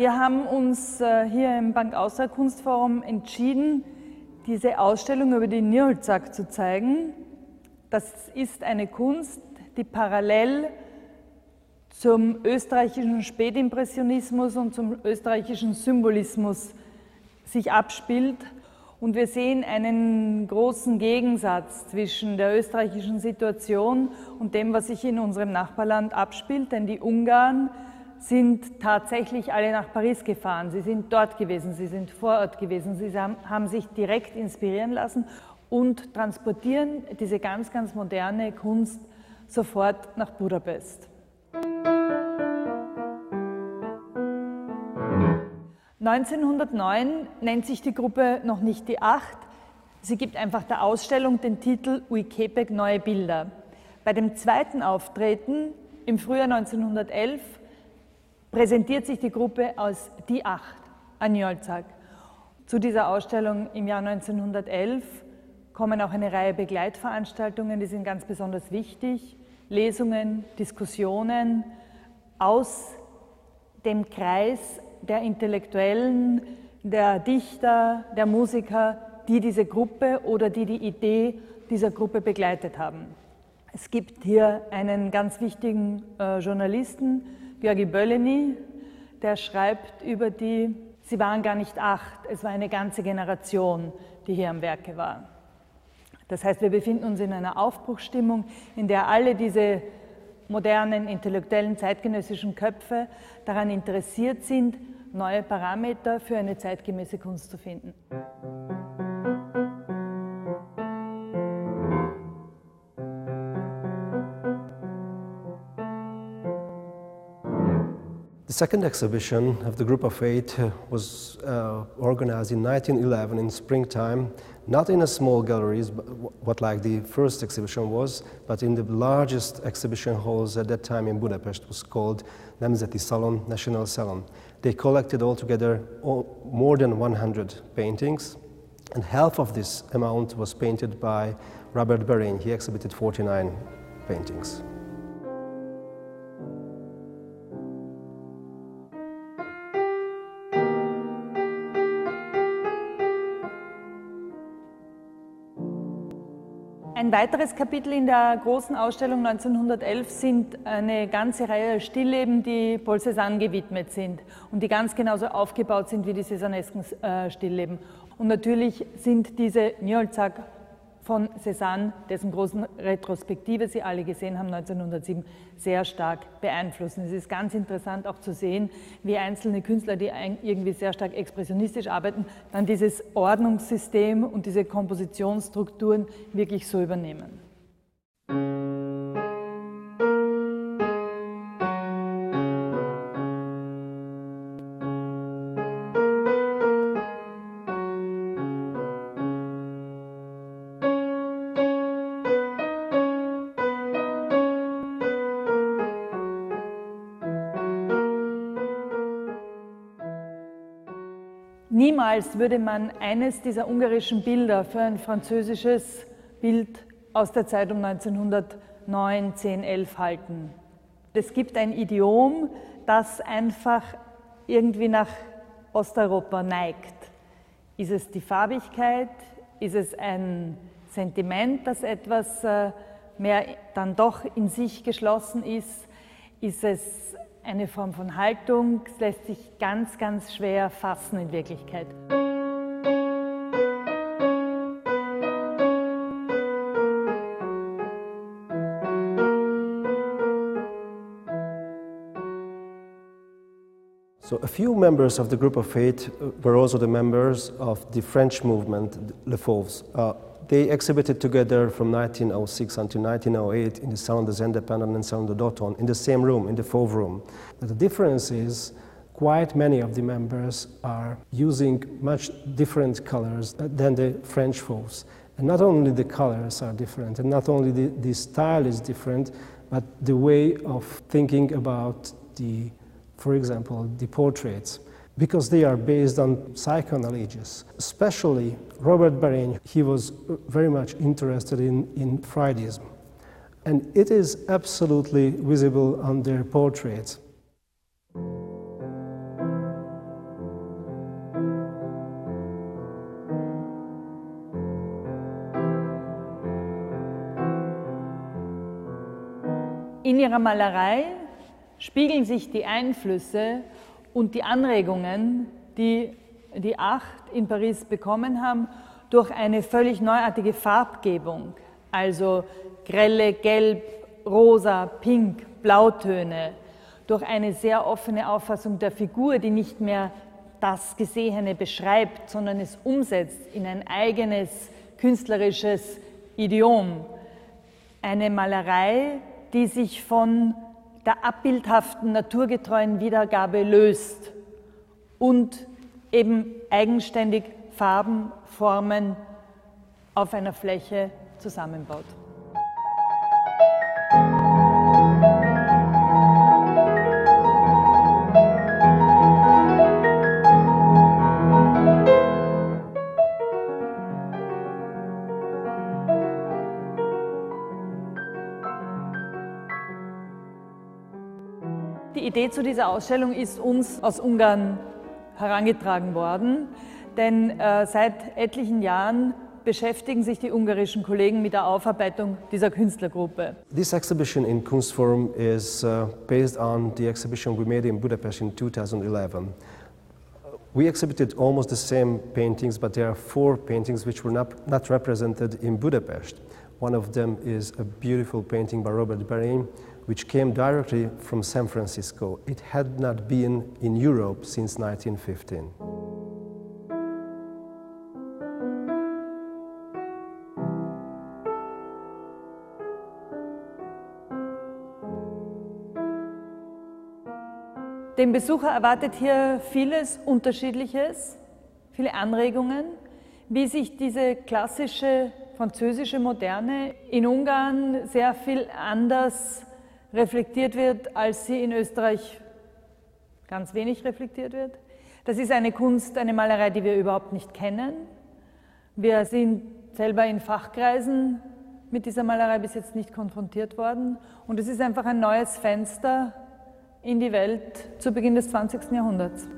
Wir haben uns äh, hier im Bank Austria Kunstforum entschieden, diese Ausstellung über die Nürnberg zu zeigen. Das ist eine Kunst, die parallel zum österreichischen Spätimpressionismus und zum österreichischen Symbolismus sich abspielt. Und wir sehen einen großen Gegensatz zwischen der österreichischen Situation und dem, was sich in unserem Nachbarland abspielt. Denn die Ungarn sind tatsächlich alle nach Paris gefahren. Sie sind dort gewesen, sie sind vor Ort gewesen, sie haben sich direkt inspirieren lassen und transportieren diese ganz, ganz moderne Kunst sofort nach Budapest. 1909 nennt sich die Gruppe noch nicht die Acht. Sie gibt einfach der Ausstellung den Titel Uikepek Neue Bilder. Bei dem zweiten Auftreten im Frühjahr 1911 präsentiert sich die Gruppe als Die Acht an Jolzak. Zu dieser Ausstellung im Jahr 1911 kommen auch eine Reihe Begleitveranstaltungen, die sind ganz besonders wichtig. Lesungen, Diskussionen aus dem Kreis der Intellektuellen, der Dichter, der Musiker, die diese Gruppe oder die die Idee dieser Gruppe begleitet haben. Es gibt hier einen ganz wichtigen äh, Journalisten, Georgi Bölleny, der schreibt über die, sie waren gar nicht acht, es war eine ganze Generation, die hier am Werke war. Das heißt, wir befinden uns in einer Aufbruchsstimmung, in der alle diese modernen, intellektuellen, zeitgenössischen Köpfe daran interessiert sind, neue Parameter für eine zeitgemäße Kunst zu finden. Second exhibition of the Group of Eight uh, was uh, organized in 1911 in springtime, not in a small galleries, what like the first exhibition was, but in the largest exhibition halls at that time in Budapest was called Nemzeti Salon, National Salon. They collected altogether all, more than 100 paintings, and half of this amount was painted by Robert Berin. He exhibited 49 paintings. Ein weiteres Kapitel in der großen Ausstellung 1911 sind eine ganze Reihe Stillleben, die Paul Cézanne gewidmet sind und die ganz genauso aufgebaut sind wie die Cézanesken äh, Stillleben. Und natürlich sind diese Njolzak von Cézanne, dessen großen Retrospektive Sie alle gesehen haben, 1907, sehr stark beeinflussen. Es ist ganz interessant auch zu sehen, wie einzelne Künstler, die irgendwie sehr stark expressionistisch arbeiten, dann dieses Ordnungssystem und diese Kompositionsstrukturen wirklich so übernehmen. Niemals würde man eines dieser ungarischen Bilder für ein französisches Bild aus der Zeit um 1909, 10, 11 halten. Es gibt ein Idiom, das einfach irgendwie nach Osteuropa neigt. Ist es die Farbigkeit? Ist es ein Sentiment, das etwas äh, mehr dann doch in sich geschlossen ist? Ist es eine Form von Haltung, es lässt sich ganz, ganz schwer fassen in Wirklichkeit. So a few members of the group of eight were also the members of the French movement, Le Fauves. Uh, they exhibited together from 1906 until 1908 in the Salon des Indépendants and Salon de Doton in the same room, in the Fauve room. The difference is quite many of the members are using much different colors than the French Fauves. And not only the colors are different, and not only the, the style is different, but the way of thinking about the, for example, the portraits because they are based on psychoanalysis. Especially Robert Barin, he was very much interested in, in Freudism. And it is absolutely visible on their portraits. In ihrer Malerei spiegeln sich die Einflüsse und die Anregungen, die die Acht in Paris bekommen haben, durch eine völlig neuartige Farbgebung, also grelle Gelb, Rosa, Pink, Blautöne, durch eine sehr offene Auffassung der Figur, die nicht mehr das Gesehene beschreibt, sondern es umsetzt in ein eigenes künstlerisches Idiom. Eine Malerei, die sich von der abbildhaften, naturgetreuen Wiedergabe löst und eben eigenständig Farben, Formen auf einer Fläche zusammenbaut. Die Idee zu dieser Ausstellung ist uns aus Ungarn herangetragen worden, denn äh, seit etlichen Jahren beschäftigen sich die ungarischen Kollegen mit der Aufarbeitung dieser Künstlergruppe. This exhibition in Kunstforum is uh, based on the exhibition we made in Budapest in 2011. We exhibited almost the same paintings, but there are four paintings which were not, not represented in Budapest. One of them is a beautiful painting by Robert Barin, which came directly from San Francisco. It had not been in Europe since 1915. Den Besucher erwartet hier vieles Unterschiedliches, viele Anregungen, wie sich diese klassische französische Moderne in Ungarn sehr viel anders reflektiert wird, als sie in Österreich ganz wenig reflektiert wird. Das ist eine Kunst, eine Malerei, die wir überhaupt nicht kennen. Wir sind selber in Fachkreisen mit dieser Malerei bis jetzt nicht konfrontiert worden. Und es ist einfach ein neues Fenster in die Welt zu Beginn des 20. Jahrhunderts.